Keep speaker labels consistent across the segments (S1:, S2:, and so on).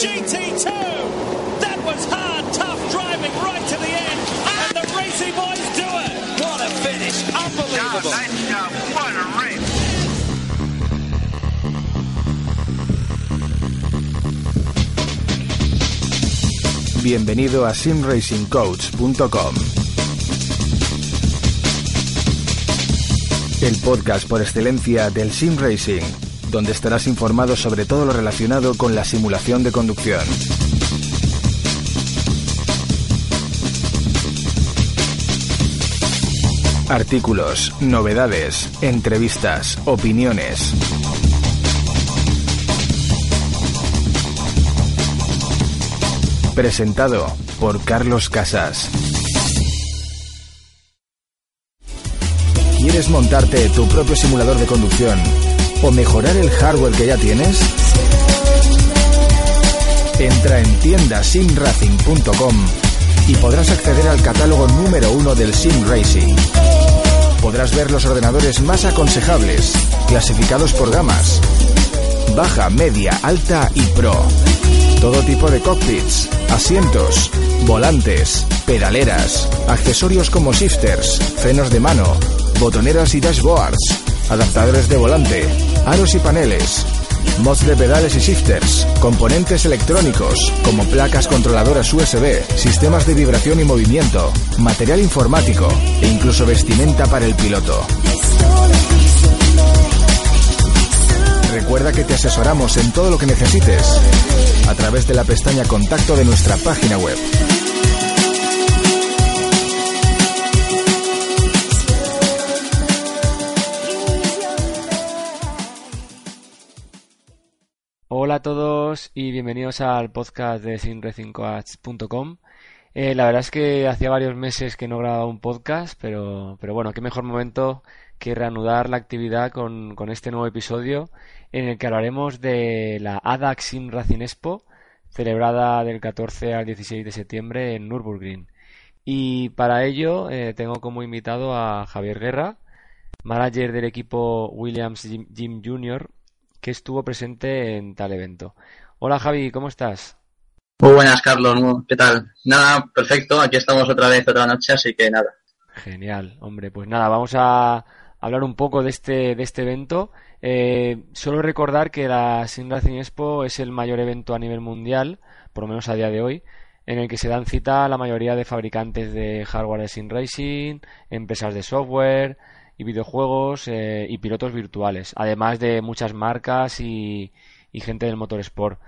S1: GT2. That was hard, tough driving right to the end. And the Racy boys do it. What a finish. Unbelievable.
S2: nice job. What a race.
S3: Bienvenido a simracingcoach.com. El podcast por excelencia del sim racing, donde estarás informado sobre todo lo relacionado con la simulación de conducción. Artículos, novedades, entrevistas, opiniones. Presentado por Carlos Casas. ¿Quieres montarte tu propio simulador de conducción o mejorar el hardware que ya tienes? Entra en tiendasimracing.com y podrás acceder al catálogo número uno del Sim Racing. Podrás ver los ordenadores más aconsejables, clasificados por gamas, baja, media, alta y pro. Todo tipo de cockpits, asientos, volantes, pedaleras, accesorios como shifters, frenos de mano, botoneras y dashboards, adaptadores de volante, aros y paneles, mods de pedales y shifters, componentes electrónicos como placas controladoras USB, sistemas de vibración y movimiento, material informático e incluso vestimenta para el piloto. Recuerda que te asesoramos en todo lo que necesites a través de la pestaña Contacto de nuestra página web.
S4: Hola a todos y bienvenidos al podcast de simracingcoach.com. Eh, la verdad es que hacía varios meses que no grababa un podcast, pero, pero bueno, qué mejor momento que reanudar la actividad con, con este nuevo episodio en el que hablaremos de la ADAC Sim Expo, celebrada del 14 al 16 de septiembre en Nürburgring. Y para ello eh, tengo como invitado a Javier Guerra, manager del equipo Williams Jim Jr., que estuvo presente en tal evento. Hola Javi, ¿cómo estás?
S5: Muy buenas, Carlos. ¿Qué tal? Nada, perfecto. Aquí estamos otra vez, otra noche, así que nada.
S4: Genial, hombre. Pues nada, vamos a hablar un poco de este, de este evento. Eh, solo recordar que la Sim Racing Expo es el mayor evento a nivel mundial, por lo menos a día de hoy, en el que se dan cita la mayoría de fabricantes de hardware de Sim Racing, empresas de software y videojuegos eh, y pilotos virtuales, además de muchas marcas y, gente del motorsport.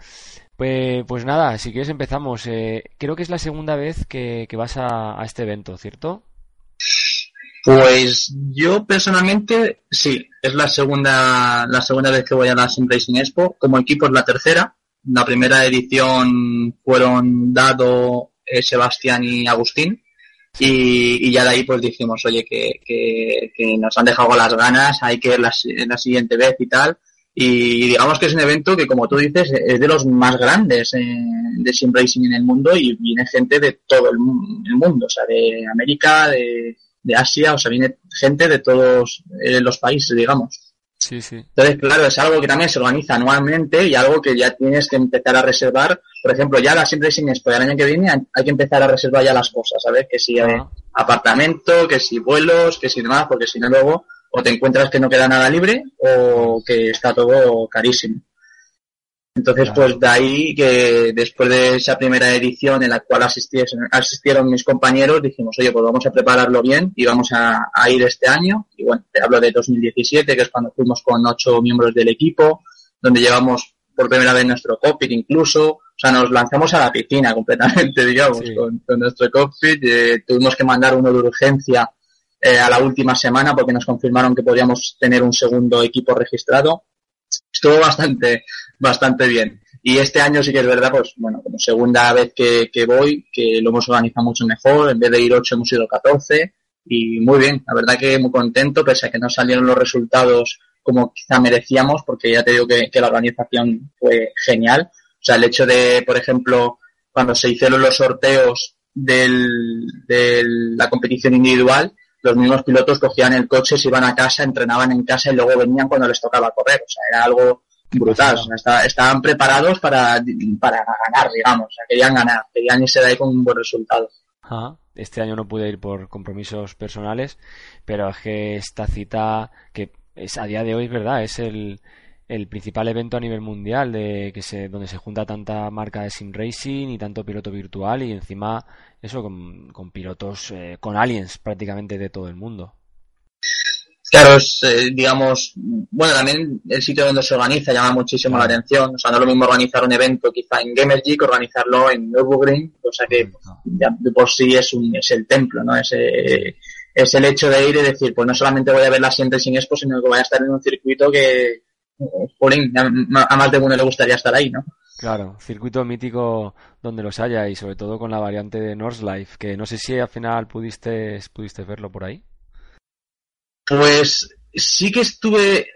S4: Pues, pues nada, si quieres empezamos. Eh, creo que es la segunda vez que, vas a, a este evento, ¿cierto?
S5: Pues yo personalmente sí, es la segunda la segunda vez que voy a la Sim Racing Expo. Como equipo es la tercera. La primera edición fueron Dado, eh, Sebastián y Agustín. Y, y, ya de ahí pues dijimos, oye, que, que, que, nos han dejado las ganas, hay que ir la, la siguiente vez y tal. Y digamos que es un evento que, como tú dices, es de los más grandes eh, de sim racing en el mundo y viene gente de todo el, el mundo, o sea, de América, de, de, Asia, o sea, viene gente de todos eh, los países, digamos.
S4: Sí, sí.
S5: Entonces, claro, es algo que también se organiza anualmente y algo que ya tienes que empezar a reservar. Por ejemplo, ya la Sim Racing Expo del año que viene hay que empezar a reservar ya las cosas, ¿sabes? Que si eh, apartamento, que si vuelos, que si demás, porque si no luego o te encuentras que no queda nada libre o que está todo carísimo. Entonces, claro. pues de ahí que después de esa primera edición en la cual asistieron, asistieron mis compañeros, dijimos, oye, pues vamos a prepararlo bien y vamos a, a, ir este año. Y bueno, te hablo de 2017, que es cuando fuimos con ocho miembros del equipo, donde llevamos por primera vez nuestro cockpit incluso. O sea, nos lanzamos a la piscina completamente, digamos, sí. con, con, nuestro cockpit. Eh, tuvimos que mandar uno de urgencia eh, a la última semana porque nos confirmaron que podíamos tener un segundo equipo registrado. Estuvo bastante, bastante bien. Y este año sí que es verdad, pues bueno, como segunda vez que, que voy, que lo hemos organizado mucho mejor, en vez de ir 8 hemos ido 14 y muy bien, la verdad que muy contento, pese a que no salieron los resultados como quizá merecíamos, porque ya te digo que, que la organización fue genial. O sea, el hecho de, por ejemplo, cuando se hicieron los sorteos del, de la competición individual, los mismos pilotos cogían el coche, se iban a casa, entrenaban en casa y luego venían cuando les tocaba correr. O sea, era algo brutal. estaban preparados para, para ganar, digamos. O sea, querían ganar, querían irse de ahí con un buen resultado.
S4: Este año no pude ir por compromisos personales, pero es que esta cita, que es a día de hoy, es verdad, es el, el principal evento a nivel mundial de que se donde se junta tanta marca de sim racing y tanto piloto virtual y encima eso con, pilotos eh, con aliens prácticamente de todo el mundo
S5: Claro, es, eh, digamos, bueno, también el sitio donde se organiza llama muchísimo la atención. O sea, no es lo mismo organizar un evento quizá en Gamergy que organizarlo en Nürburgring, cosa que ya de por sí es, un, es el templo, ¿no? Es, es el hecho de ir y decir, pues no solamente voy a ver la siguiente sin Expo, sino que voy a estar en un circuito que, jolín, a más de uno le gustaría estar ahí, ¿no?
S4: Claro, circuito mítico donde los haya y sobre todo con la variante de Northlife, que no sé si al final pudiste, pudiste verlo por ahí.
S5: Pues sí que estuve.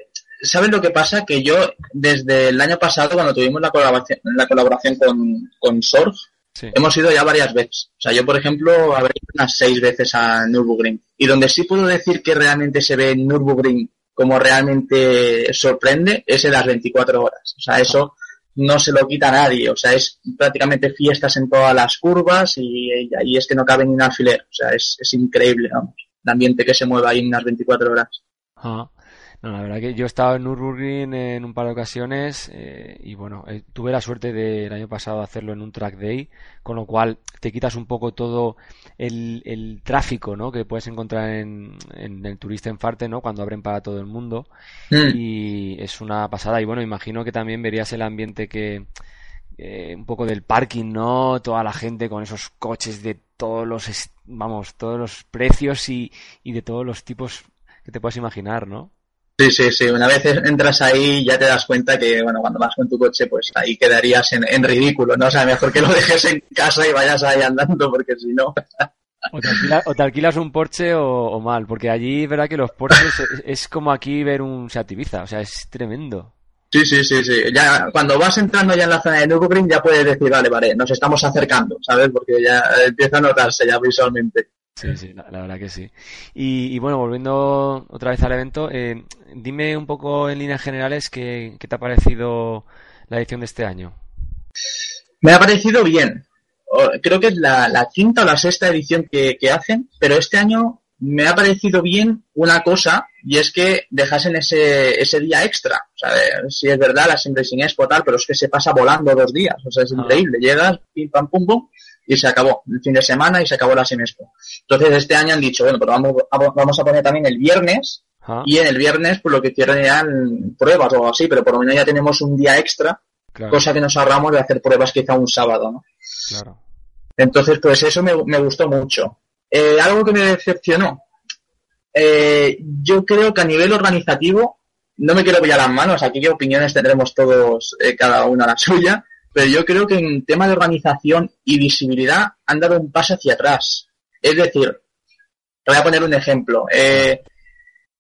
S5: ¿Saben lo que pasa? Que yo, desde el año pasado, cuando tuvimos la colaboración, la colaboración con, con hemos ido ya varias veces. O sea, yo, por ejemplo, habré ido unas seis veces a Nürburgring. Y donde sí puedo decir que realmente se ve Nürburgring como realmente sorprende, es en las 24 horas. O sea, eso no se lo quita a nadie. O sea, es prácticamente fiestas en todas las curvas y, ahí es que no cabe ni un alfiler. O sea, es, es increíble, vamos el ambiente que se mueva ahí en unas 24 horas.
S4: No, la verdad que yo he estado en Nürburgring en un par de ocasiones eh, y bueno, eh, tuve la suerte del año pasado de hacerlo en un track day, con lo cual te quitas un poco todo el, tráfico ¿no? que puedes encontrar en, el turista en Farte ¿no? cuando abren para todo el mundo mm. y es una pasada y bueno, imagino que también verías el ambiente que eh, un poco del parking, ¿no? Toda la gente con esos coches de todos los, vamos, todos los precios y, y de todos los tipos que te puedas imaginar, ¿no?
S5: Sí, sí, sí. Una vez entras ahí ya te das cuenta que, bueno, cuando vas con tu coche, pues ahí quedarías en, en ridículo, ¿no? O sea, mejor que lo dejes en casa y vayas ahí andando, porque si no...
S4: O te, alquilas un Porsche o, mal, porque allí, verdad que los Porsches es, es, como aquí ver un Seat Ibiza, o sea, es tremendo.
S5: Sí, sí, sí, sí. Ya cuando vas entrando ya en la zona de Nürburgring ya puedes decir, vale, vale, nos estamos acercando, ¿sabes? Porque ya empieza a notarse ya visualmente.
S4: Sí, sí, la, verdad que sí. Y, bueno, volviendo otra vez al evento, eh, dime un poco en líneas generales qué, te ha parecido la edición de este año.
S5: Me ha parecido bien. Creo que es la, quinta o la sexta edición que, que hacen, pero este año me ha parecido bien una cosa y es que dejasen ese, ese día extra. O sea, si es verdad, la Sim Racing Expo tal, pero es que se pasa volando dos días. O sea, es ah. increíble. Llegas, pim, pam, pum, pum, y se acabó el fin de semana y se acabó la Expo. Entonces, este año han dicho, bueno, pero vamos a, vamos a poner también el viernes ah. y en el viernes, pues lo que quieren eran pruebas o algo así, pero por lo menos ya tenemos un día extra, cosa que nos ahorramos de hacer pruebas quizá un sábado, ¿no? Claro. Entonces, pues eso me, me gustó mucho. Eh, algo que me decepcionó. Eh, yo creo que a nivel organizativo, no me quiero pillar las manos, aquí qué opiniones tendremos todos, eh, cada una la suya, pero yo creo que en tema de organización y visibilidad han dado un paso hacia atrás. Es decir, te voy a poner un ejemplo.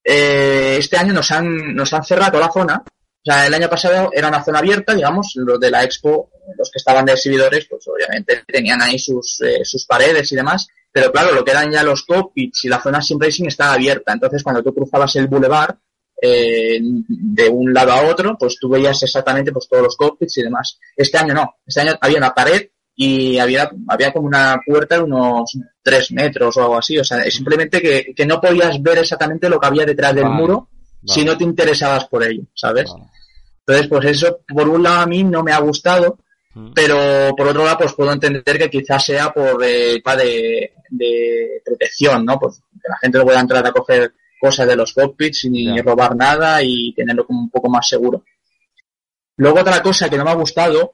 S5: este año nos han, nos han cerrado la zona. O sea, el año pasado era una zona abierta, digamos, los de la expo, los que estaban de exhibidores, pues obviamente tenían ahí sus, sus paredes y demás. Pero claro, lo que eran ya los cockpits y la zona sim racing estaba abierta. Entonces, cuando tú cruzabas el boulevard eh, de un lado a otro, pues tú veías exactamente pues todos los cockpits y demás. Este año no. Este año había una pared y había, había como una puerta de unos tres metros o algo así. O sea, simplemente que, que no podías ver exactamente lo que había detrás del muro si no te interesabas por ello, ¿sabes? Entonces, pues eso, por un lado a mí no me ha gustado, pero por otro lado, pues puedo entender que quizás sea por eh, de, de, protección, ¿no? Pues que la gente no pueda entrar a coger cosas de los cockpits ni robar nada y tenerlo como un poco más seguro. Luego otra cosa que no me ha gustado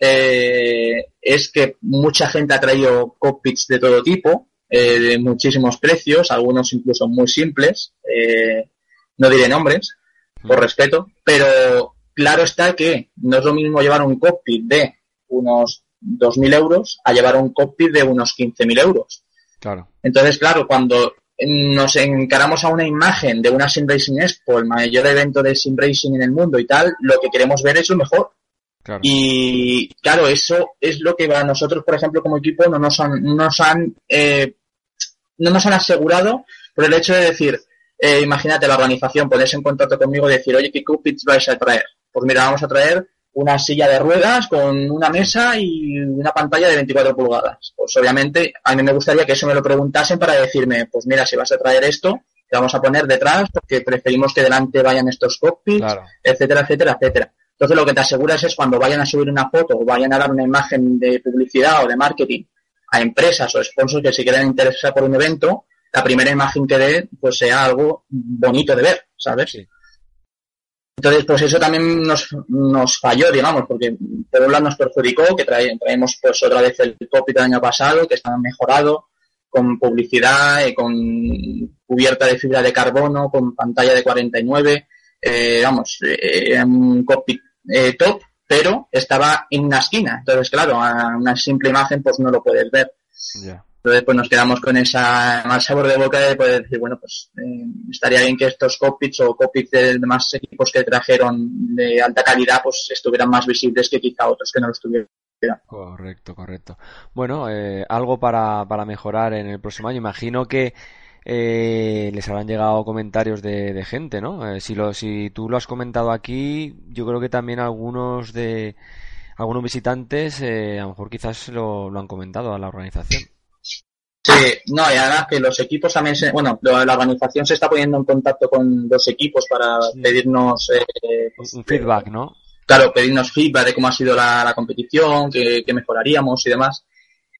S5: eh, es que mucha gente ha traído cockpits de todo tipo, eh, de muchísimos precios, algunos incluso muy simples, no diré nombres, por respeto, pero claro está que no es lo mismo llevar un cockpit de unos 2.000 euros a llevar un cockpit de unos 15.000 euros. Claro. Entonces, claro, cuando nos encaramos a una imagen de una Sim Racing Expo, el mayor evento de Sim Racing en el mundo y tal, lo que queremos ver es lo mejor. Y claro, eso es lo que a nosotros, por ejemplo, como equipo, no nos han, nos han, eh, no nos han asegurado por el hecho de decir, eh, imagínate la organización, ponerse en contacto conmigo y decir, oye, ¿qué cockpits vais a traer? pues mira, vamos a traer una silla de ruedas con una mesa y una pantalla de 24 pulgadas. Pues obviamente a mí me gustaría que eso me lo preguntasen para decirme, pues mira, si vas a traer esto, te vamos a poner detrás porque preferimos que delante vayan estos cockpits, etcétera, etcétera, etcétera. Entonces lo que te aseguras es cuando vayan a subir una foto o vayan a dar una imagen de publicidad o de marketing a empresas o sponsors que se quieran interesar por un evento, la primera imagen que dé pues sea algo bonito de ver, ¿sabes? Entonces, pues eso también nos, nos falló, digamos, porque por un lado nos perjudicó, que traemos pues otra vez el copy del año pasado, que está mejorado, con publicidad, eh, con cubierta de fibra de carbono, con pantalla de 49, eh, vamos, eh, un copy eh, top, pero estaba en una esquina. Entonces, claro, a una simple imagen pues no lo puedes ver. Entonces, pues nos quedamos con esa mal sabor de boca de poder decir, bueno, pues eh, estaría bien que estos cockpits o cockpits de demás equipos que trajeron de alta calidad, pues estuvieran más visibles que quizá otros que no lo estuvieran.
S4: Correcto, correcto. Bueno, eh, algo para, para mejorar en el próximo año. Imagino que eh, les habrán llegado comentarios de, de gente, ¿no? si, lo, si tú lo has comentado aquí, yo creo que también algunos de algunos visitantes a lo mejor quizás lo, lo han comentado a la organización.
S5: Sí, no, y además que los equipos también, se, bueno, la organización se está poniendo en contacto con los equipos para pedirnos... Eh,
S4: un feedback, ¿no?
S5: Claro, pedirnos feedback de cómo ha sido la, competición, que, mejoraríamos y demás.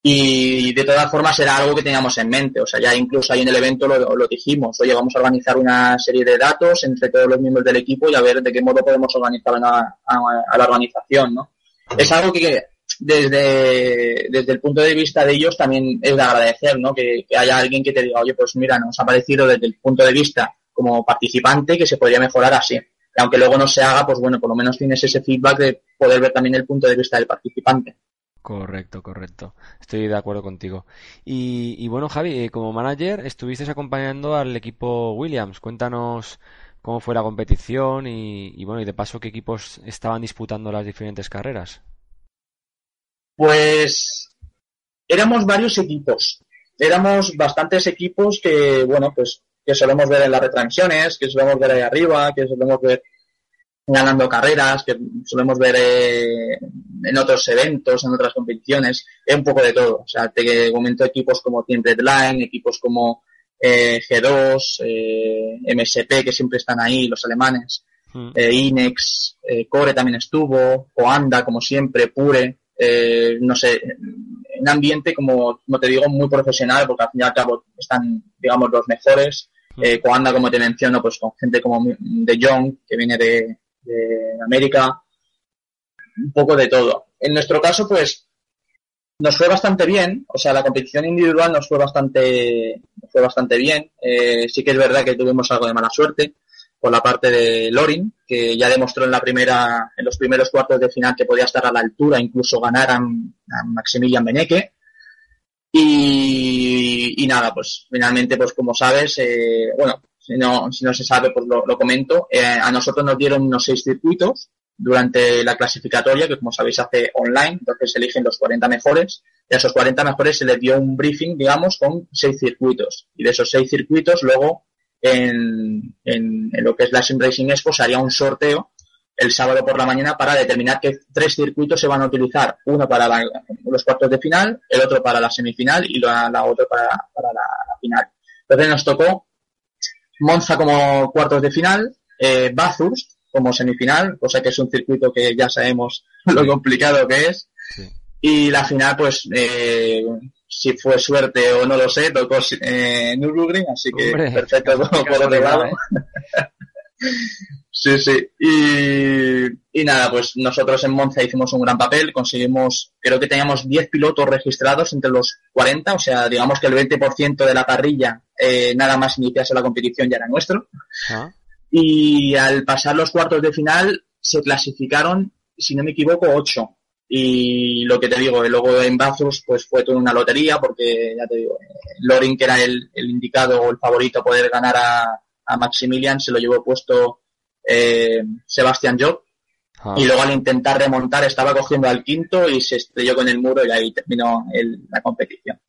S5: Y de todas formas era algo que teníamos en mente, o sea, ya incluso ahí en el evento lo, lo dijimos, oye, vamos a organizar una serie de datos entre todos los miembros del equipo y a ver de qué modo podemos organizar a, a la organización, ¿no? Es algo que desde, desde el punto de vista de ellos también es de agradecer, ¿no? Que, haya alguien que te diga, oye, pues mira, nos ha parecido desde el punto de vista como participante que se podría mejorar así. Y aunque luego no se haga, pues bueno, por lo menos tienes ese feedback de poder ver también el punto de vista del participante.
S4: Correcto, correcto. Estoy de acuerdo contigo. Y, y bueno, Javi, eh, como manager estuviste acompañando al equipo Williams. Cuéntanos cómo fue la competición y, y bueno, y de paso qué equipos estaban disputando las diferentes carreras.
S5: Pues éramos varios equipos. Éramos bastantes equipos que, bueno, pues que solemos ver en las retransmisiones, que solemos ver ahí arriba, que solemos ver ganando carreras, que solemos ver eh, en otros eventos, en otras competiciones, es un poco de todo. O sea, te comento equipos como Team Redline, equipos como eh, G2, eh, MSP, que siempre están ahí, los alemanes, mm. Inex, Core también estuvo, Oanda, como siempre, Pure, eh, no sé, en ambiente, como, como te digo, muy profesional, porque al fin y al cabo están, digamos, los mejores. Eh, Coanda, como te menciono, pues con gente como de Young, que viene de, de América, un poco de todo. En nuestro caso, pues, nos fue bastante bien, o sea, la competición individual nos fue bastante, fue bastante bien. Eh, sí que es verdad que tuvimos algo de mala suerte por la parte de Lorin, que ya demostró en la primera, en los primeros cuartos de final que podía estar a la altura, incluso ganar a, Maximilian Beneque. Y, nada, pues finalmente, pues como sabes, eh, bueno, si no, si no se sabe, pues lo, comento. Eh, a nosotros nos dieron unos seis circuitos durante la clasificatoria, que como sabéis hace online, entonces se eligen los 40 mejores, y a esos 40 mejores se les dio un briefing, digamos, con seis circuitos. Y de esos seis circuitos luego en, en, lo que es la Sim Racing Expo se haría un sorteo el sábado por la mañana para determinar qué tres circuitos se van a utilizar. Uno para los cuartos de final, el otro para la semifinal y la, la otra para, para la, final. Entonces nos tocó Monza como cuartos de final, eh, Bathurst como semifinal, cosa que es un circuito que ya sabemos lo complicado que es. Y la final, pues, eh, si fue suerte o no lo sé, tocó eh, Nürburgring, así que perfecto por, otro lado. ¿eh? sí, sí. Y, y, nada, pues nosotros en Monza hicimos un gran papel, conseguimos, creo que teníamos 10 pilotos registrados entre los 40, o sea, digamos que el 20% de la parrilla, eh, nada más iniciarse la competición ya era nuestro. Ah. Y al pasar los cuartos de final se clasificaron, si no me equivoco, 8 y lo que te digo, luego en Bathurst pues fue toda una lotería porque ya te digo, Loring que era el, indicado o el favorito a poder ganar a, Maximilian se lo llevó puesto eh, Sebastian Job ah. y luego al intentar remontar estaba cogiendo al quinto y se estrelló con el muro y ahí terminó la competición.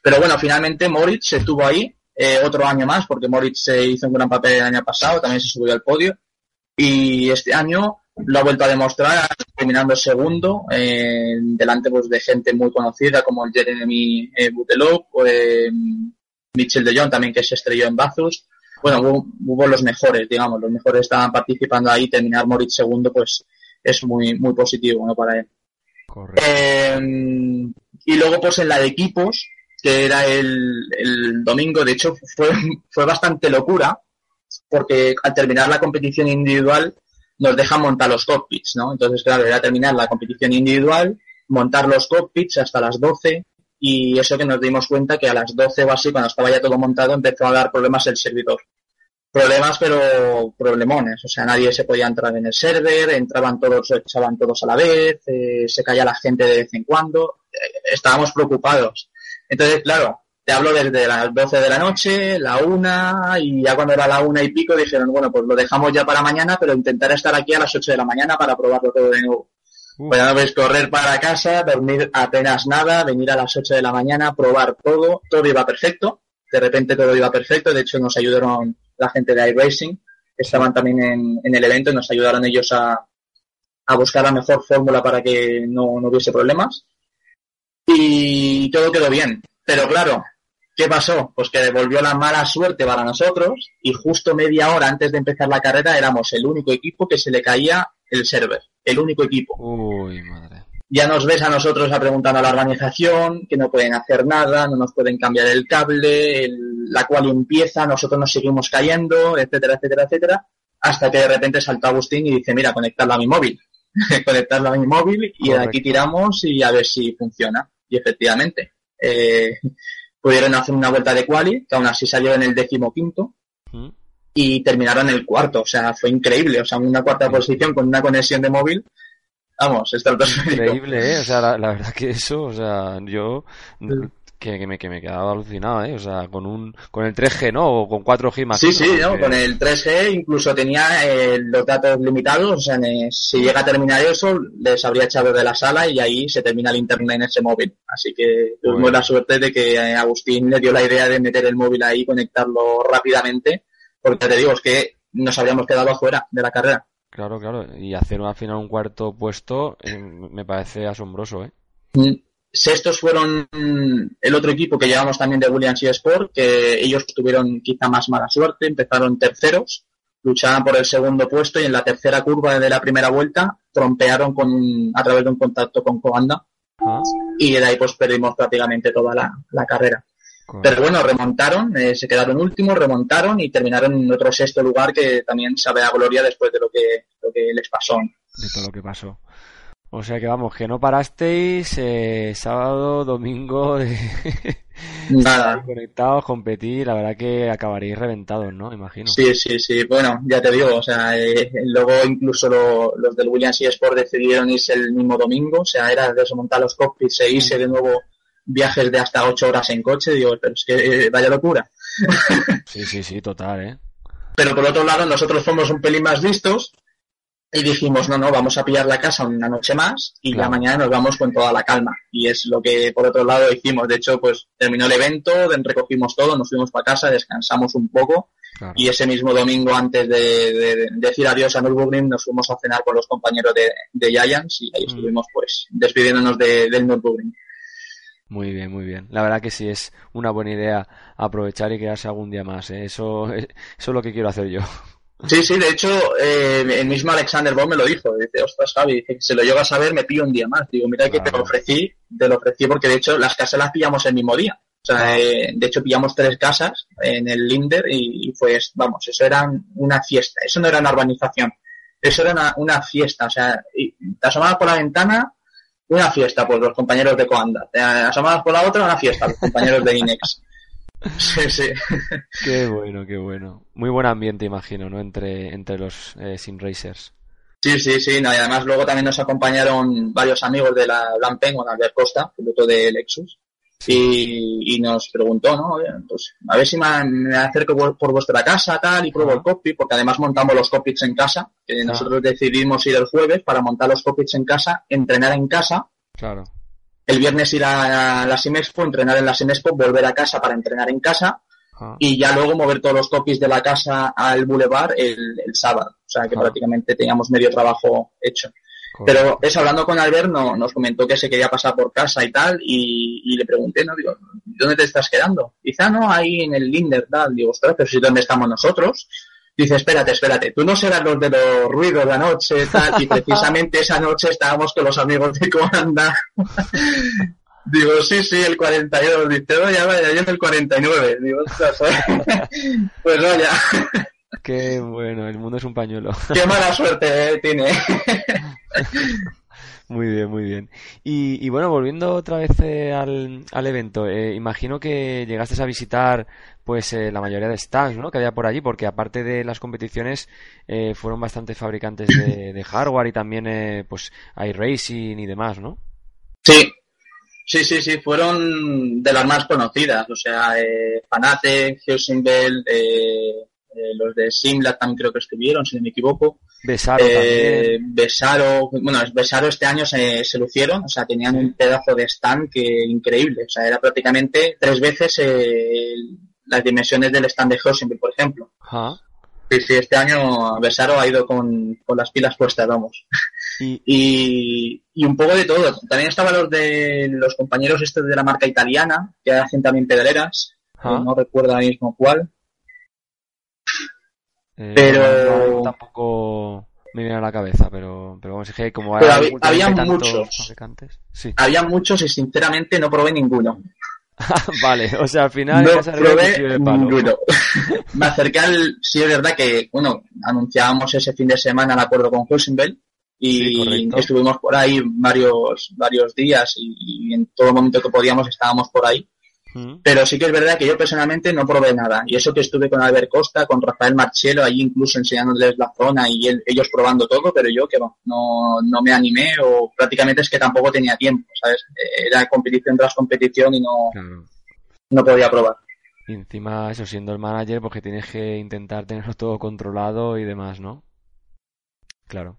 S5: Pero bueno, finalmente Moritz se estuvo ahí eh, otro año más porque Moritz se hizo un gran papel el año pasado, también se subió al podio y este año lo ha vuelto a demostrar terminando segundo, eh, delante pues, de gente muy conocida como el Jeremy eh, Butelov o eh, Mitchell de Jong también que se estrelló en Bathurst. Bueno, hubo, los mejores, digamos, los mejores estaban participando ahí, terminar Moritz segundo pues es muy, muy positivo ¿no? para él. Eh, y luego pues en la de equipos, que era el, el domingo, de hecho fue, fue bastante locura, porque al terminar la competición individual nos deja montar los cockpits, ¿no? Entonces, claro, era terminar la competición individual, montar los cockpits hasta las 12 y eso que nos dimos cuenta que a las 12 o así, cuando estaba ya todo montado, empezó a dar problemas el servidor. Problemas, pero problemones. O sea, nadie se podía entrar en el server, entraban todos, echaban todos a la vez, eh, se caía la gente de vez en cuando. Eh, estábamos preocupados. Entonces, claro, te hablo desde las 12 de la noche, la una, y ya cuando era la una y pico dijeron, bueno, pues lo dejamos ya para mañana, pero intentar estar aquí a las 8 de la mañana para probarlo todo de nuevo. Pues ya no ves correr para casa, dormir apenas nada, venir a las 8 de la mañana, probar todo, todo iba perfecto, de repente todo iba perfecto, de hecho nos ayudaron la gente de iRacing, que estaban también en, en el evento y nos ayudaron ellos a, a buscar la mejor fórmula para que no, no hubiese problemas. Y todo quedó bien. Pero claro, ¿Qué pasó? Pues que devolvió la mala suerte para nosotros y justo media hora antes de empezar la carrera éramos el único equipo que se le caía el server. El único equipo.
S4: Uy, madre.
S5: Ya nos ves a nosotros a preguntar a la organización que no pueden hacer nada, no nos pueden cambiar el cable, la cual empieza, nosotros nos seguimos cayendo, etcétera, etcétera, etcétera, hasta que de repente saltó Agustín y dice, mira, conectarlo a mi móvil. conectarlo a mi móvil y de aquí tiramos y a ver si funciona. Y efectivamente. Eh, pudieron hacer una vuelta de quali, que aún así salió en el décimo quinto, mm. y terminaron el cuarto. O sea, fue increíble. O sea, una cuarta posición con una conexión de móvil. Vamos, estratosférico.
S4: Increíble, ¿eh? O sea, la, la, verdad que eso, o sea, yo que, que, me, que me quedaba alucinado, ¿eh? O sea, con un con el 3G, ¿no? O con 4G más.
S5: Sí, sí, ¿no? con el 3G incluso tenía eh, los datos limitados, o sea, si llega a terminar eso, les habría echado de la sala y ahí se termina el internet en ese móvil. Así que tuvimos la suerte de que eh, Agustín le dio la idea de meter el móvil ahí y conectarlo rápidamente, porque te digo, es que nos habríamos quedado afuera de la carrera.
S4: Claro, claro, y hacer al final un cuarto puesto eh, me parece asombroso, ¿eh?
S5: Mm. Sextos fueron el otro equipo que llevamos también de Williams y Sport, que ellos tuvieron quizá más mala suerte, empezaron terceros, luchaban por el segundo puesto y en la tercera curva de la primera vuelta trompearon con a través de un contacto con Coanda ah. y de ahí pues perdimos prácticamente toda la, carrera. Pero bueno, remontaron, eh, se quedaron últimos, remontaron y terminaron en otro sexto lugar que también sabe a gloria después de lo que, lo que les pasó.
S4: De todo lo que pasó. O sea que vamos, que no parasteis eh, sábado, domingo, de...
S5: Nada.
S4: conectados, competir, la verdad que acabaréis reventados, ¿no? Imagino.
S5: Sí, sí, sí. Bueno, ya te digo, o sea, eh, luego incluso los del Williams y Sport decidieron irse el mismo domingo, o sea, era desmontar los cockpits e irse de nuevo viajes de hasta ocho horas en coche, digo, pero es que eh, vaya locura.
S4: sí, sí, sí, total, ¿eh?
S5: Pero por otro lado, nosotros somos un pelín más listos y dijimos, no, no, vamos a pillar la casa una noche más y la mañana nos vamos con toda la calma. Y es lo que por otro lado hicimos. De hecho, pues terminó el evento, recogimos todo, nos fuimos para casa, descansamos un poco y ese mismo domingo antes de, decir adiós a Nürburgring nos fuimos a cenar con los compañeros de, de Giants y ahí mm. estuvimos pues despidiéndonos del Nürburgring.
S4: Muy bien, muy bien. La verdad que sí es una buena idea aprovechar y quedarse algún día más. ¿eh? Eso, eso es lo que quiero hacer yo.
S5: Sí, sí, de hecho, eh, el mismo Alexander Baum me lo dijo. Dice, ostras, Javi, dice, si lo llego a saber, me pillo un día más. Digo, mira que te lo ofrecí, te lo ofrecí porque de hecho las casas las pillamos el mismo día. O sea, eh, de hecho pillamos tres casas en el Linder y, pues, vamos, eso era una fiesta. Eso no era una urbanización. Eso era una, fiesta. O sea, y te asomabas por la ventana, una fiesta, pues los compañeros de Coanda. Te asomabas por la otra, una fiesta, los compañeros de Inex. Sí, sí.
S4: Qué bueno, qué bueno. Muy buen ambiente, imagino, ¿no? Entre, entre los eh, sim racers.
S5: Sí, sí, sí. y además luego también nos acompañaron varios amigos de la Blanc Penguin, Albert Costa, piloto de Lexus, y, nos preguntó, ¿no? Pues a ver si me, acerco por, vuestra casa, tal, y pruebo el cockpit, porque además montamos los cockpits en casa, que nosotros decidimos ir el jueves para montar los cockpits en casa, entrenar en casa.
S4: Claro
S5: el viernes ir a la Simexpo, entrenar en la Simexpo, volver a casa para entrenar en casa ah. y ya luego mover todos los copies de la casa al boulevard el, sábado. O sea que ah. prácticamente teníamos medio trabajo hecho. Pero eso, hablando con Albert, nos comentó que se quería pasar por casa y tal, y, le pregunté, ¿no? Digo, ¿dónde te estás quedando? Quizá no, ahí en el Linder, tal. Digo, ostras, pero si dónde estamos nosotros. Dice, espérate, espérate, tú no serás los de los ruidos de la noche, tal, y precisamente esa noche estábamos con los amigos de Comanda. Digo, sí, sí, el 42. Dice, no, ya vaya, yo en el 49. Digo, ostras, pues vaya.
S4: Qué bueno, el mundo es un pañuelo.
S5: Qué mala suerte eh, tiene.
S4: Muy bien, muy bien. Y, bueno, volviendo otra vez eh, al, al, evento, eh, imagino que llegaste a visitar pues la mayoría de stands ¿no? que había por allí, porque aparte de las competiciones fueron bastantes fabricantes de, hardware y también pues iRacing y demás, ¿no?
S5: Sí, sí, sí, sí, fueron de las más conocidas, o sea, Fanatec, Bell, eh, eh, los de Simla también creo que estuvieron, si no me equivoco.
S4: Besaro eh,
S5: Besaro, bueno, Besaro este año se, se lucieron, o sea, tenían un pedazo de stand que increíble, o sea, era prácticamente tres veces eh, las dimensiones del stand de Helsinki, por ejemplo. Sí, sí, este año Besaro ha ido con, las pilas puestas, vamos. ¿Y? y, un poco de todo. También estaban los de los compañeros estos de la marca italiana, que hacen también pedaleras, no recuerdo ahora mismo cuál.
S4: Eh, pero tampoco me viene a la cabeza, pero, pero vamos, es como
S5: había, muchos. Había muchos y sinceramente no probé ninguno.
S4: vale, o sea, al final
S5: no probé me acerqué al, sí es verdad que, bueno, anunciábamos ese fin de semana el acuerdo con Hulsenbell y estuvimos por ahí varios, varios días y, y en todo momento que podíamos estábamos por ahí. Pero sí que es verdad que yo personalmente no probé nada. Y eso que estuve con Albert Costa, con Rafael Marchelo, allí incluso enseñándoles la zona y ellos probando todo, pero yo que no, no, me animé o prácticamente es que tampoco tenía tiempo, ¿sabes? Era competición tras competición y no, no podía probar.
S4: Y encima eso, siendo el manager, porque tienes que intentar tenerlo todo controlado y demás, ¿no? Claro.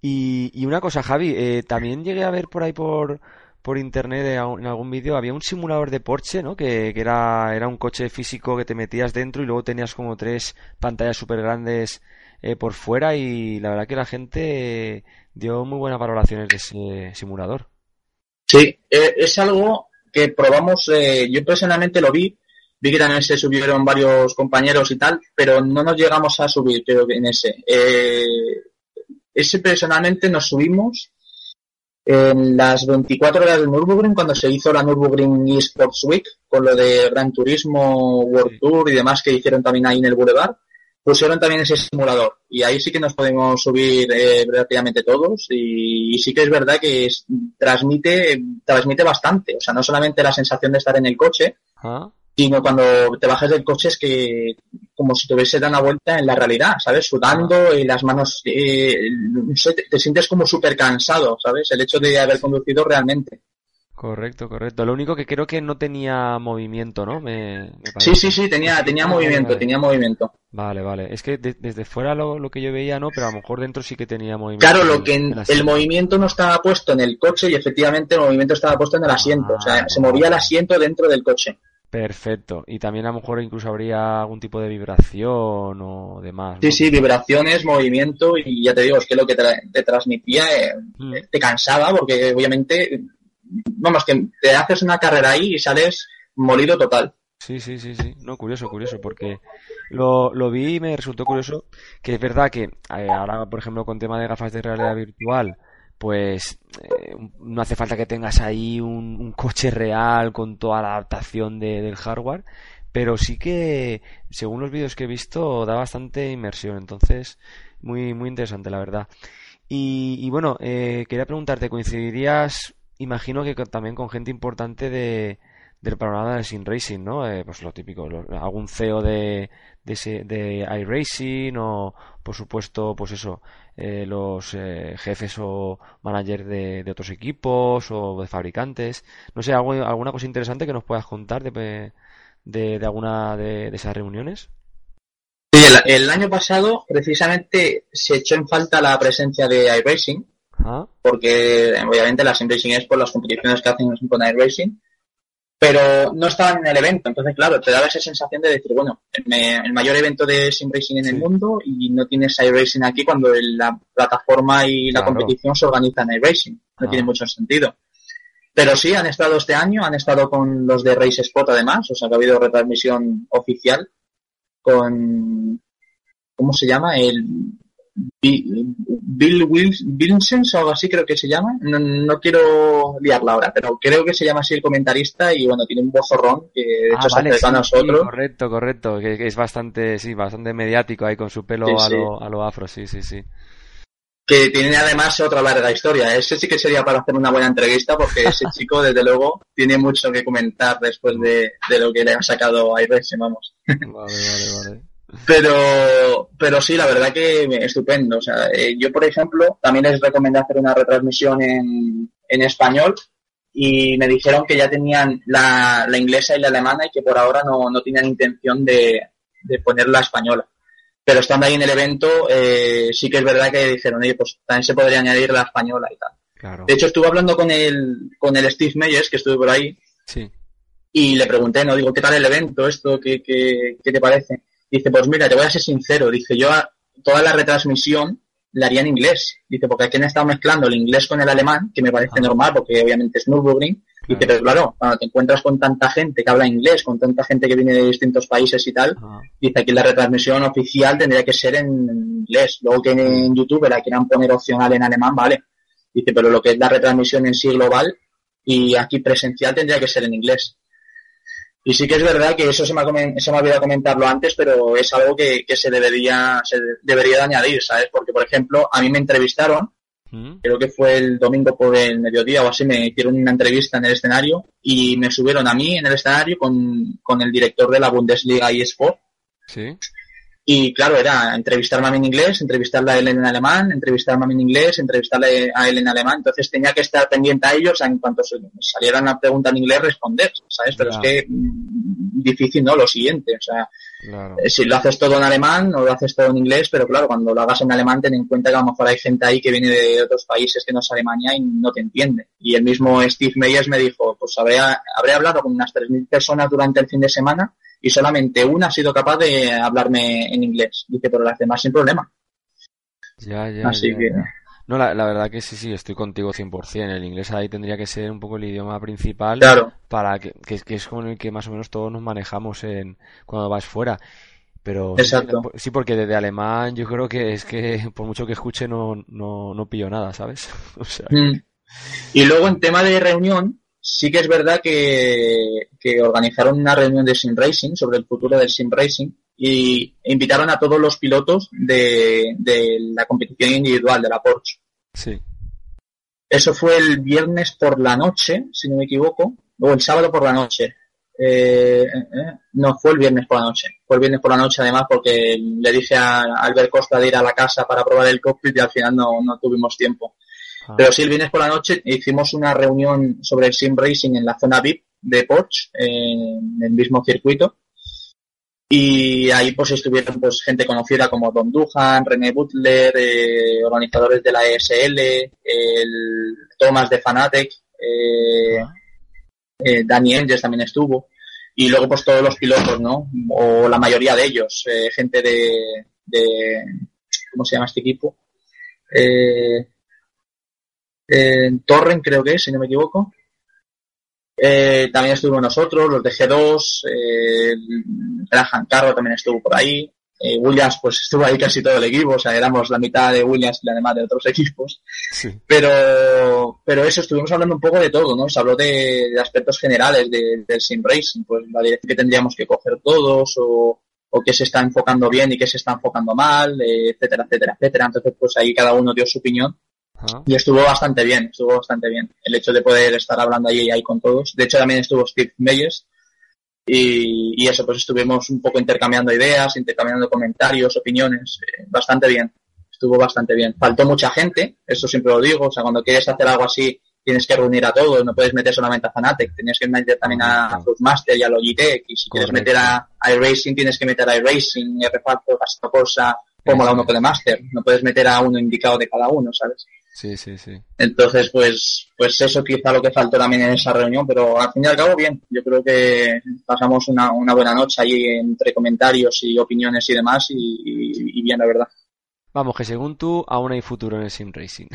S4: Y, y una cosa, Javi, eh, también llegué a ver por ahí por por internet en algún vídeo había un simulador de Porsche, ¿no? Que, era, era un coche físico que te metías dentro y luego tenías como tres pantallas súper grandes eh, por fuera y la verdad que la gente dio muy buenas valoraciones de ese simulador.
S5: Sí, eh, es algo que probamos, eh, yo personalmente lo vi, vi que también se subieron varios compañeros y tal, pero no nos llegamos a subir, creo que en ese. ese personalmente nos subimos en las 24 horas de Nürburgring, cuando se hizo la Nürburgring eSports Week, con lo de Gran Turismo, World Tour y demás que hicieron también ahí en el Boulevard, pusieron también ese simulador. Y ahí sí que nos podemos subir eh, prácticamente todos. Y, sí que es verdad que transmite, transmite bastante. O sea, no solamente la sensación de estar en el coche, ah sino cuando te bajas del coche es que como si te hubiese dado una vuelta en la realidad, ¿sabes? Sudando y las manos, eh, no sé, te, sientes como súper cansado, ¿sabes? El hecho de haber conducido realmente.
S4: Correcto, correcto. Lo único que creo que no tenía movimiento, ¿no? Me,
S5: sí, sí, sí, tenía, tenía movimiento, tenía movimiento.
S4: Vale, vale. Es que desde fuera lo, que yo veía no, pero a lo mejor dentro sí que tenía movimiento.
S5: Claro, lo que el movimiento no estaba puesto en el coche y efectivamente el movimiento estaba puesto en el asiento. o sea, se movía el asiento dentro del coche.
S4: Perfecto. Y también a lo mejor incluso habría algún tipo de vibración o demás.
S5: Sí, sí, vibraciones, movimiento y ya te digo, es que lo que te, transmitía eh, mm. te cansaba porque obviamente, vamos, que te haces una carrera ahí y sales molido total.
S4: Sí, sí, sí, sí. No, curioso, curioso, porque lo, lo vi y me resultó curioso que es verdad que eh, ahora, por ejemplo, con tema de gafas de realidad virtual, pues eh, no hace falta que tengas ahí un, coche real con toda la adaptación del hardware, pero sí que, según los vídeos que he visto, da bastante inmersión, entonces muy, muy interesante, la verdad. Y, bueno, eh, quería preguntarte, ¿coincidirías, imagino que también con gente importante de, del panorama del Sim Racing, ¿no? Eh, pues lo típico, algún CEO de, de, de iRacing o, por supuesto, pues eso, eh, los eh, jefes o managers de, otros equipos o de fabricantes. No sé, alguna cosa interesante que nos puedas contar de, de, alguna de, esas reuniones.
S5: Sí, el, año pasado precisamente se echó en falta la presencia de iRacing, porque obviamente la Sim Racing es por las competiciones que hacen con iRacing, pero no estaban en el evento. Entonces, claro, te daba esa sensación de decir, bueno, el mayor evento de sim racing en el mundo y no tienes iRacing aquí cuando la plataforma y la competición se organizan en iRacing. No tiene mucho sentido. Pero sí, han estado este año, han estado con los de Race Spot además, o sea que ha habido retransmisión oficial con, ¿cómo se llama? El Bill Wilson o algo así creo que se llama. No, quiero liarla ahora, pero creo que se llama así el comentarista y bueno, tiene un vozorrón que de hecho ah, se a nosotros.
S4: correcto, correcto, que, es bastante, sí, bastante mediático ahí con su pelo a, Lo, a lo afro, sí, sí, sí.
S5: Que tiene además otra larga historia. Ese sí que sería para hacer una buena entrevista porque ese chico, desde luego, tiene mucho que comentar después de, lo que le ha sacado a Iris, vamos. Vale, vale, vale. Pero, pero sí, la verdad que estupendo. O sea, eh, yo, por ejemplo, también les recomendé hacer una retransmisión en, en español y me dijeron que ya tenían la, la, inglesa y la alemana y que por ahora no, no tenían intención de, de poner la española. Pero estando ahí en el evento, eh, sí que es verdad que dijeron, oye, pues también se podría añadir la española y tal. De hecho, estuve hablando con el, con el Steve Meyers, que estuve por ahí,
S4: sí.
S5: y le pregunté, no, digo, ¿qué tal el evento? ¿Esto? ¿Qué, qué, qué te parece? Dice, pues mira, te voy a ser sincero. Dice, yo toda la retransmisión la haría en inglés. Dice, porque aquí han estado mezclando el inglés con el alemán, que me parece normal, porque obviamente es Nürburgring. Dice, pero claro, cuando te encuentras con tanta gente que habla inglés, con tanta gente que viene de distintos países y tal, dice aquí la retransmisión oficial tendría que ser en inglés. Luego que en YouTube la quieran poner opcional en alemán, vale. Dice, pero lo que es la retransmisión en sí global y aquí presencial tendría que ser en inglés. Y sí que es verdad que eso se me ha, se me ha olvidado comentarlo antes, pero es algo que, se debería se debería de añadir, ¿sabes? Porque, por ejemplo, a mí me entrevistaron, mm. creo que fue el domingo por el mediodía o así, me hicieron una entrevista en el escenario y me subieron a mí en el escenario con, con el director de la Bundesliga eSport.
S4: Sí.
S5: Y claro, era entrevistarme a mí en inglés, entrevistarla a él en alemán, entrevistarme a mí en inglés, entrevistarle a él en alemán. Entonces tenía que estar pendiente a ellos en cuanto saliera una pregunta en inglés responder, ¿sabes? Pero es que mm, difícil, ¿no? Lo siguiente, o sea, eh, si lo haces todo en alemán o lo haces todo en inglés, pero claro, cuando lo hagas en alemán ten en cuenta que a lo mejor hay gente ahí que viene de otros países que no es Alemania y no te entiende. Y el mismo Steve Meyers me dijo, pues habré, habré hablado con unas 3.000 personas durante el fin de semana y solamente una ha sido capaz de hablarme en inglés. Dice, pero las demás sin problema.
S4: Ya, ya. Así que... No, la, verdad que sí, sí, estoy contigo 100%. El inglés ahí tendría que ser un poco el idioma principal
S5: claro.
S4: Para que, que, es con el que más o menos todos nos manejamos en cuando vas fuera. Pero
S5: Exacto.
S4: sí, porque desde alemán yo creo que es que por mucho que escuche no, no, no pillo nada, ¿sabes? o sea...
S5: Mm. Y luego en tema de reunión, sí que es verdad que, organizaron una reunión de sim racing sobre el futuro del sim racing y invitaron a todos los pilotos de, la competición individual de la Porsche.
S4: Sí.
S5: Eso fue el viernes por la noche, si no me equivoco, o el sábado por la noche. Eh, eh, eh, no, fue el viernes por la noche. Fue el viernes por la noche además porque le dije a Albert Costa de ir a la casa para probar el cockpit y al final no, no tuvimos tiempo. Ah. Pero sí, el viernes por la noche hicimos una reunión sobre el sim racing en la zona VIP de Porsche, en el mismo circuito. Y ahí pues estuvieron pues gente conocida como Don Duhan, René Butler, eh, organizadores de la ESL, el Thomas de Fanatec, eh, ah. Eh, Danny Engels también estuvo. Y luego pues todos los pilotos, ¿no? O la mayoría de ellos, eh, gente de, de, ¿cómo se llama este equipo? Eh, en Torren creo que es, si no me equivoco. Eh, también estuvimos nosotros, los de G2, eh, Graham Carro también estuvo por ahí. Eh, Williams pues estuvo ahí casi todo el equipo, o sea, éramos la mitad de Williams y la demás de otros equipos. Pero, pero eso, estuvimos hablando un poco de todo, ¿no? Se habló de, aspectos generales del sim racing, pues la dirección que tendríamos que coger todos o, o qué se está enfocando bien y qué se está enfocando mal, etcétera, etcétera, etcétera. Entonces, pues ahí cada uno dio su opinión y estuvo bastante bien, estuvo bastante bien. El hecho de poder estar hablando ahí, ahí con todos. De hecho, también estuvo Steve Meyers. Y, y eso, pues estuvimos un poco intercambiando ideas, intercambiando comentarios, opiniones. Eh, bastante bien. Estuvo bastante bien. Faltó mucha gente, eso siempre lo digo. O sea, cuando quieres hacer algo así, tienes que reunir a todos. No puedes meter solamente a Fanatec. Tienes que meter también a Foodmaster y a Logitech. Y si quieres meter a iRacing, tienes que meter a iRacing, R-Factor, Corsa, Fórmula 1 Master. No puedes meter a uno indicado de cada uno, ¿sabes?
S4: Sí, sí, sí.
S5: Entonces, pues, pues eso quizá lo que faltó también en esa reunión, pero al fin y al cabo bien. Yo creo que pasamos una, una buena noche allí entre comentarios y opiniones y demás y, bien, la verdad.
S4: Vamos, que según tú, aún hay futuro en el sim racing.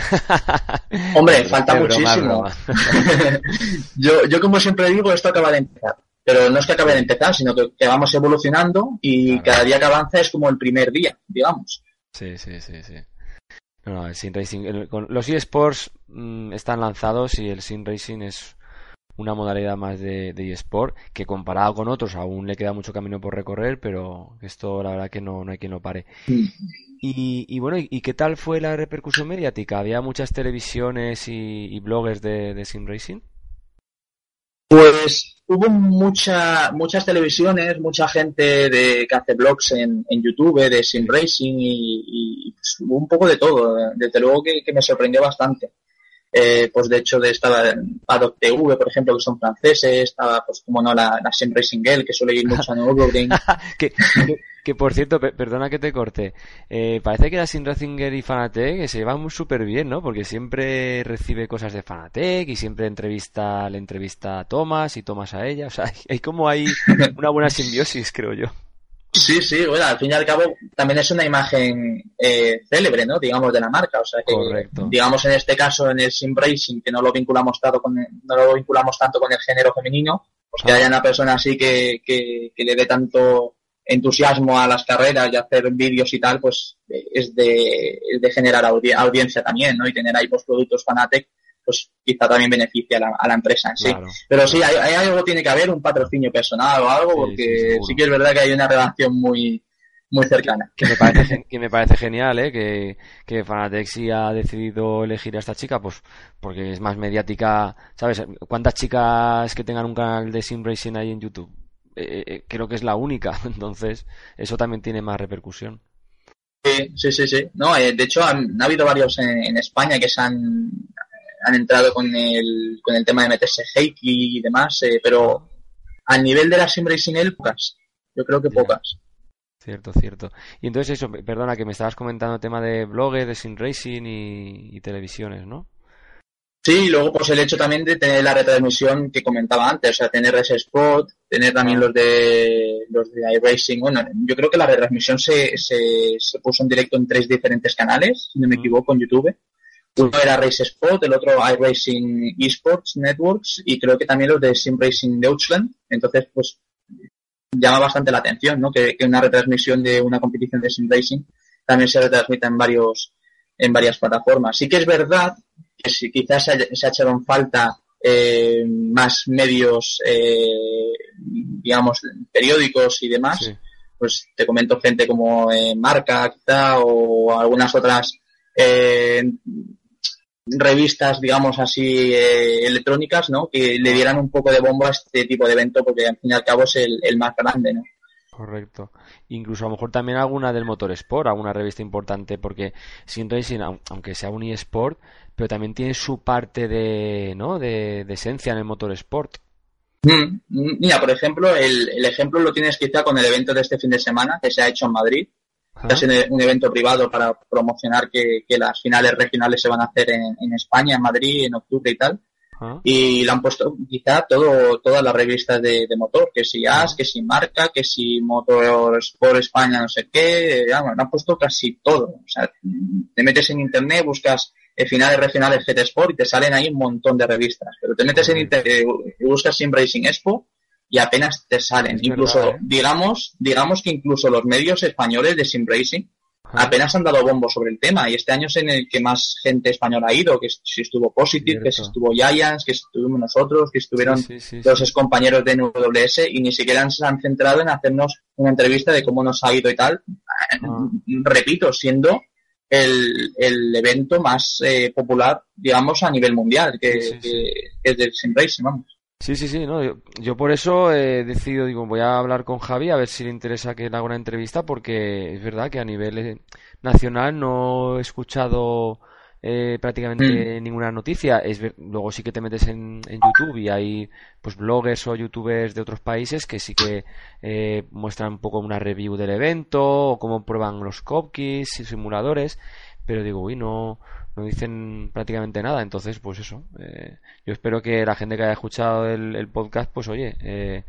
S5: Hombre, falta muchísimo. yo, yo como siempre digo, esto acaba de empezar. Pero no es que acabe de empezar, sino que, vamos evolucionando y cada día que avanza es como el primer día, digamos.
S4: Sí, sí, sí, sí. No, el Sim Racing. los eSports mm, están lanzados y el Sim Racing es una modalidad más de, de eSport que comparado con otros aún le queda mucho camino por recorrer, pero esto la verdad que no, no hay quien lo pare. Mm. Y, bueno, ¿y, qué tal fue la repercusión mediática? ¿Había muchas televisiones y, bloggers de, de Sim Racing?
S5: Pues hubo mucha, muchas televisiones, mucha gente de, que hace blogs en, en YouTube de sim racing y, pues, hubo un poco de todo. Desde luego que, me sorprendió bastante. Eh, pues de hecho de, estaba Paddock TV, por ejemplo, que son franceses, estaba pues como no la, la Sim Racing Girl, que suele ir mucho a Nürburgring.
S4: que, que por cierto, perdona que te corte, eh, parece que la Sim Racinger y Fanatec se llevan súper bien, ¿no? Porque siempre recibe cosas de Fanatec y siempre entrevista, le entrevista a Thomas y Thomas a ella. O sea, hay como hay una buena simbiosis, creo yo.
S5: Sí, sí, bueno, al fin y al cabo también es una imagen eh, célebre, ¿no? Digamos, de la marca. O sea que, digamos, en este caso, en el sim racing, que no lo vinculamos tanto con, no lo vinculamos tanto con el género femenino, pues que haya una persona así que, que, que le dé tanto entusiasmo a las carreras y hacer vídeos y tal, pues es de, de generar audiencia también, ¿no? Y tener ahí pues productos Fanatec, pues quizá también beneficia a la, empresa en sí. Pero sí, hay, algo, tiene que haber, un patrocinio personal o algo, porque sí, que es verdad que hay una relación muy muy cercana.
S4: Que me parece, que me parece genial, ¿eh? Que, que Fanatec sí ha decidido elegir a esta chica, pues porque es más mediática, ¿sabes? ¿Cuántas chicas que tengan un canal de sim racing ahí en YouTube? Eh, eh, creo que es la única, entonces eso también tiene más repercusión.
S5: Sí, sí, sí. No, eh, de hecho, han, ha habido varios en, España que se han, han entrado con el, con el tema de meterse hate y demás, pero a nivel de las sim racing pocas. Yo creo que pocas.
S4: Cierto, cierto. Y entonces eso, perdona, que me estabas comentando el tema de blogs, de sim racing y televisiones, ¿no?
S5: Sí, y luego pues el hecho también de tener la retransmisión que comentaba antes, o sea, tener ese spot, tener también los de los de iRacing. Bueno, yo creo que la retransmisión se, se, se puso en directo en tres diferentes canales, si no me equivoco, en YouTube. Uno era Race Spot, el otro iRacing Esports Networks y creo que también los de Sim Racing Deutschland. Entonces, pues llama bastante la atención, ¿no? Que, que una retransmisión de una competición de Sim Racing también se retransmita en varios en varias plataformas. Sí que es verdad que si quizás se, ha echado en falta eh, más medios, eh, digamos, periódicos y demás, pues te comento gente como eh, Marca, quizá, o algunas otras revistas, digamos así, electrónicas, ¿no? Que le dieran un poco de bombo a este tipo de evento, porque al fin y al cabo es el, el más grande, ¿no?
S4: Correcto. Incluso a lo mejor también alguna del Motor Sport, alguna revista importante, porque Sin Racing, aunque sea un eSport, pero también tiene su parte de, ¿no? de, esencia en el Motor Sport.
S5: Mm, mira, por ejemplo, el, ejemplo lo tienes quizá con el evento de este fin de semana que se ha hecho en Madrid. Es un evento privado para promocionar que, las finales regionales se van a hacer en, en España, en Madrid, en octubre y tal. Y le han puesto quizá todo, todas las revistas de, motor, que si AS, que si Marca, que si Motor Sport España, no sé qué, le han puesto casi todo. O sea, te metes en internet, buscas eh, finales regionales GT Sport y te salen ahí un montón de revistas. Pero te metes en internet y buscas Sim Racing Expo y apenas te salen. incluso, ¿eh? digamos, digamos que incluso los medios españoles de Sim Racing apenas han dado bombo sobre el tema y este año es en el que más gente española ha ido, que si estuvo Positive, que si estuvo Giants, que estuvimos nosotros, que estuvieron los ex compañeros de NWS y ni siquiera se han centrado en hacernos una entrevista de cómo nos ha ido y tal. Ah. Repito, siendo el, el evento más eh, popular, digamos, a nivel mundial, que, que es del Sim Racing, vamos.
S4: Sí, sí, sí, no, yo, por eso he decidido, digo, voy a hablar con Javi a ver si le interesa que le haga una entrevista porque es verdad que a nivel eh, nacional no he escuchado eh, prácticamente mm. ninguna noticia. Es luego sí que te metes en, YouTube y hay pues bloggers o youtubers de otros países que sí que eh, muestran un poco una review del evento o cómo prueban los cupcakes y simuladores pero digo, uy, no, no dicen prácticamente nada. Entonces, pues eso. Eh, yo espero que la gente que haya escuchado el, podcast, pues oye, eh,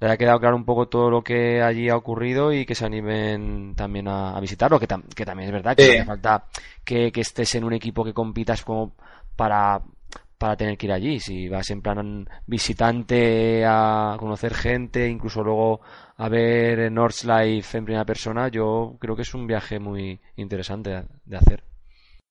S4: le haya quedado claro un poco todo lo que allí ha ocurrido y que se animen también a, visitarlo. Que, que, también es verdad que no hace falta que, que estés en un equipo que compitas como para para tener que ir allí. Si vas en plan visitante a conocer gente, incluso luego a ver Nordlife en primera persona, yo creo que es un viaje muy interesante de hacer.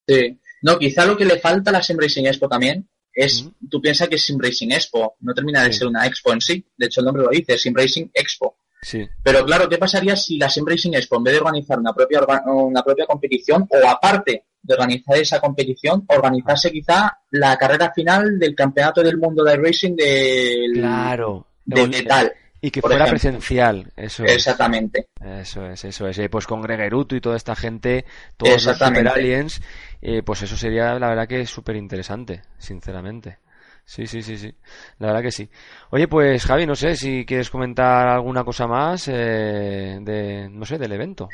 S5: Sí. No, quizá lo que le falta a la Sim Racing Expo también es, tú piensas que es Sim Racing Expo, no termina de ser una expo en sí. De hecho, el nombre lo dice, Sim Racing Expo.
S4: Sí.
S5: Pero claro, ¿qué pasaría si la Sim Racing Expo, en vez de organizar una propia, una propia competición, o aparte de organizar esa competición, organizarse quizá la carrera final del campeonato del mundo de racing del,
S4: claro,
S5: de metal.
S4: Y que fuera presencial, eso
S5: Exactamente.
S4: Eso es, eso es. Pues con Gregeruto y toda esta gente, todos los Super Aliens, eh, pues eso sería la verdad que es súper interesante, sinceramente. Sí, sí, sí, sí. La verdad que sí. Oye, pues Javi, no sé si quieres comentar alguna cosa más eh, de, no sé, del evento.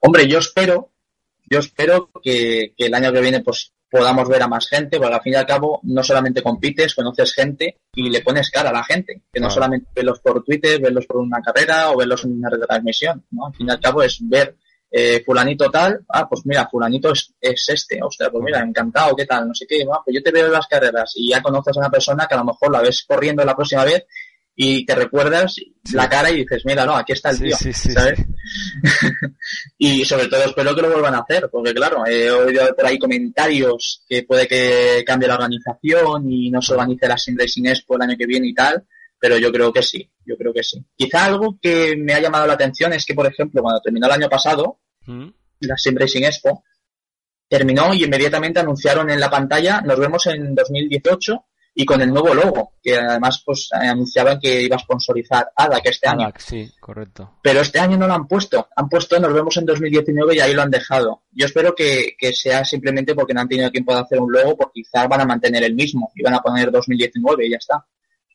S5: Hombre, yo espero yo espero que, el año que viene pues podamos ver a más gente, porque al fin y al cabo no solamente compites, conoces gente y le pones cara a la gente, que no solamente verlos por Twitter, verlos por una carrera o verlos en una retransmisión, ¿no? Al fin y al cabo es ver eh, fulanito tal, ah, pues mira, fulanito es, es este, sea, pues mira, encantado, ¿qué tal? No sé qué, pues yo te veo en las carreras y ya conoces a una persona que a lo mejor la ves corriendo la próxima vez y te recuerdas la cara y dices, mira, no, aquí está el tío, ¿sabes? y sobre todo espero que lo vuelvan a hacer, porque claro, he oído por ahí comentarios que puede que cambie la organización y no se organice la Sim Racing Expo el año que viene y tal, pero yo creo que sí, yo creo que sí. Quizá algo que me ha llamado la atención es que, por ejemplo, cuando terminó el año pasado, ¿Mm? la Sim Racing Expo, terminó y inmediatamente anunciaron en la pantalla, nos vemos en 2018 y con el nuevo logo, que además pues anunciaban que iba a sponsorizar ADA, que este año.
S4: Sí, correcto.
S5: Pero este año no lo han puesto. Han puesto, nos vemos en 2019 y ahí lo han dejado. Yo espero que, que sea simplemente porque no han tenido tiempo de hacer un logo, porque quizás van a mantener el mismo y van a poner 2019 y ya está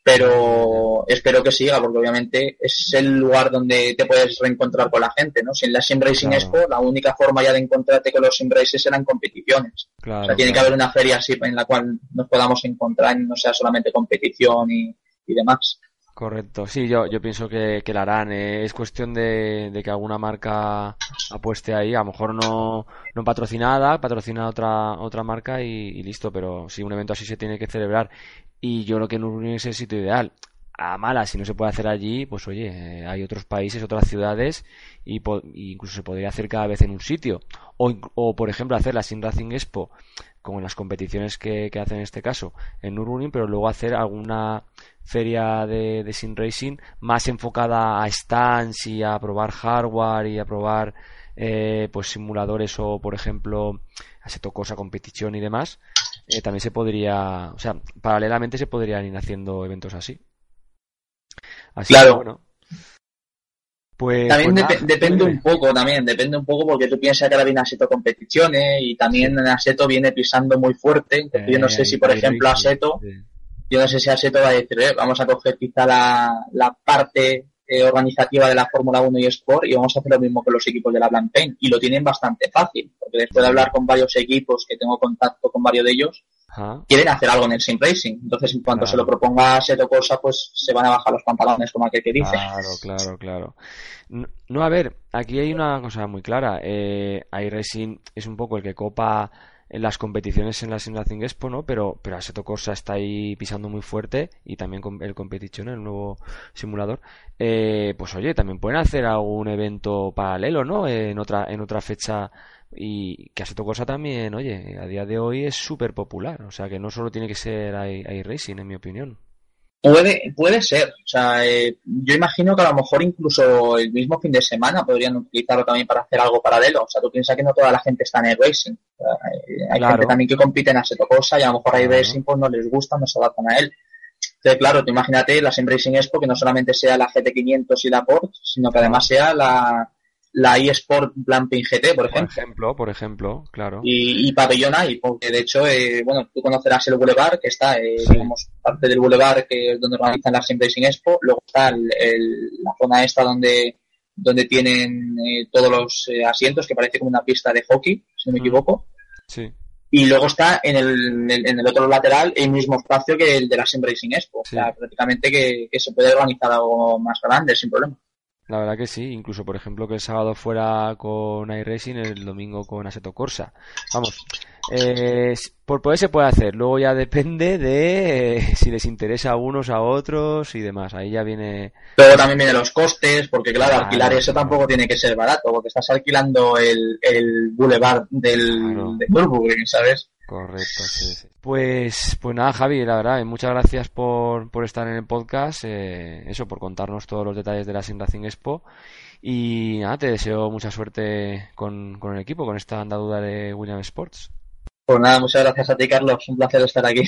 S5: pero espero que siga porque obviamente es el lugar donde te puedes reencontrar con la gente, ¿no? Si en la Sim Racing Expo la única forma ya de encontrarte con los Sim Races eran competiciones. o sea, tiene que haber una feria así en la cual nos podamos encontrar y no sea solamente competición y, demás.
S4: Correcto, sí, yo, yo pienso que, la harán. Eh, es cuestión de, que alguna marca apueste ahí. A lo mejor no, no patrocinada, patrocina otra, otra marca y, listo, pero sí, un evento así se tiene que celebrar y yo creo que Nürburgring es el sitio ideal. A mala, si no se puede hacer allí, pues oye, eh, hay otros países, otras ciudades y, incluso se podría hacer cada vez en un sitio. O, o por ejemplo, hacer la Sim Racing Expo, como en las competiciones que, que hacen en este caso, en Nürburgring, pero luego hacer alguna feria de, de Sim Racing más enfocada a stands y a probar hardware y a probar eh, pues simuladores o por ejemplo Assetto Cosa competición y demás eh, también se podría, o sea, paralelamente se podrían ir haciendo eventos así.
S5: Así claro. Que, bueno. Pues, también pues depende un poco, también depende un poco porque tú piensas que ahora viene Aseto competiciones y también Aseto viene pisando muy fuerte. yo no sé si, por ejemplo, Aseto, yo no sé si Aseto va a decir, eh, vamos a coger quizá la, la parte eh, organizativa de la Fórmula 1 y Sport y vamos a hacer lo mismo que los equipos de la Blancpain y lo tienen bastante fácil porque después de hablar con varios equipos que tengo contacto con varios de ellos quieren hacer algo en el sim racing. Entonces en cuanto se lo proponga Seto Cosa pues se van a bajar los pantalones como aquel que dice.
S4: Claro claro claro. No, a ver aquí hay una cosa muy clara. Eh, iRacing es un poco el que copa en las competiciones en la Simulating Expo, ¿no? Pero, pero Assetto Corsa está ahí pisando muy fuerte y también con el Competition, el nuevo simulador. Eh, pues oye, también pueden hacer algún evento paralelo, ¿no? en otra, en otra fecha y que Assetto Corsa también, oye, a día de hoy es súper popular. O sea que no solo tiene que ser iRacing, en mi opinión.
S5: Puede, puede ser. O sea, eh, yo imagino que a lo mejor incluso el mismo fin de semana podrían utilizarlo también para hacer algo paralelo. O sea, tú piensas que no toda la gente está en el racing. Eh, hay gente también que compite en Assetto Cosa y a lo mejor hay racing pues no les gusta, no se adaptan a él. Entonces, claro, tú imagínate la Sim Racing Expo que no solamente sea la GT500 y la Port, sino que además sea la, la eSport Blamping GT, por ejemplo.
S4: Por ejemplo, por ejemplo, claro.
S5: Y, y pabellón hay, porque de hecho, eh, bueno, tú conocerás el Boulevard, que está, eh, digamos, parte del Boulevard, que es donde organizan la Sim Racing Expo, luego está el, la zona esta donde donde tienen eh, todos los asientos, que parece como una pista de hockey, si no me mm. equivoco.
S4: Sí.
S5: y luego está en el, en el otro lateral el mismo espacio que el de la Sim Racing Expo. O sea, prácticamente que, se puede organizar algo más grande sin problema.
S4: La verdad que sí, incluso por ejemplo que el sábado fuera con iRacing, el domingo con Assetto Corsa. Vamos, eh, por poder se puede hacer, luego ya depende de eh, si les interesa a unos a otros y demás, ahí ya viene...
S5: Luego también vienen los costes, porque claro, alquilar eso tampoco tiene que ser barato, porque estás alquilando el, el boulevard del, de Nürburgring, ¿sabes?
S4: Correcto, sí, Pues, pues nada, Javi, la verdad, muchas gracias por, por estar en el podcast, eh, eso, por contarnos todos los detalles de la Sim Expo. Y nada, te deseo mucha suerte con, con el equipo, con esta andadura de William Sports.
S5: Pues nada, muchas gracias a ti, Carlos. Un placer estar aquí.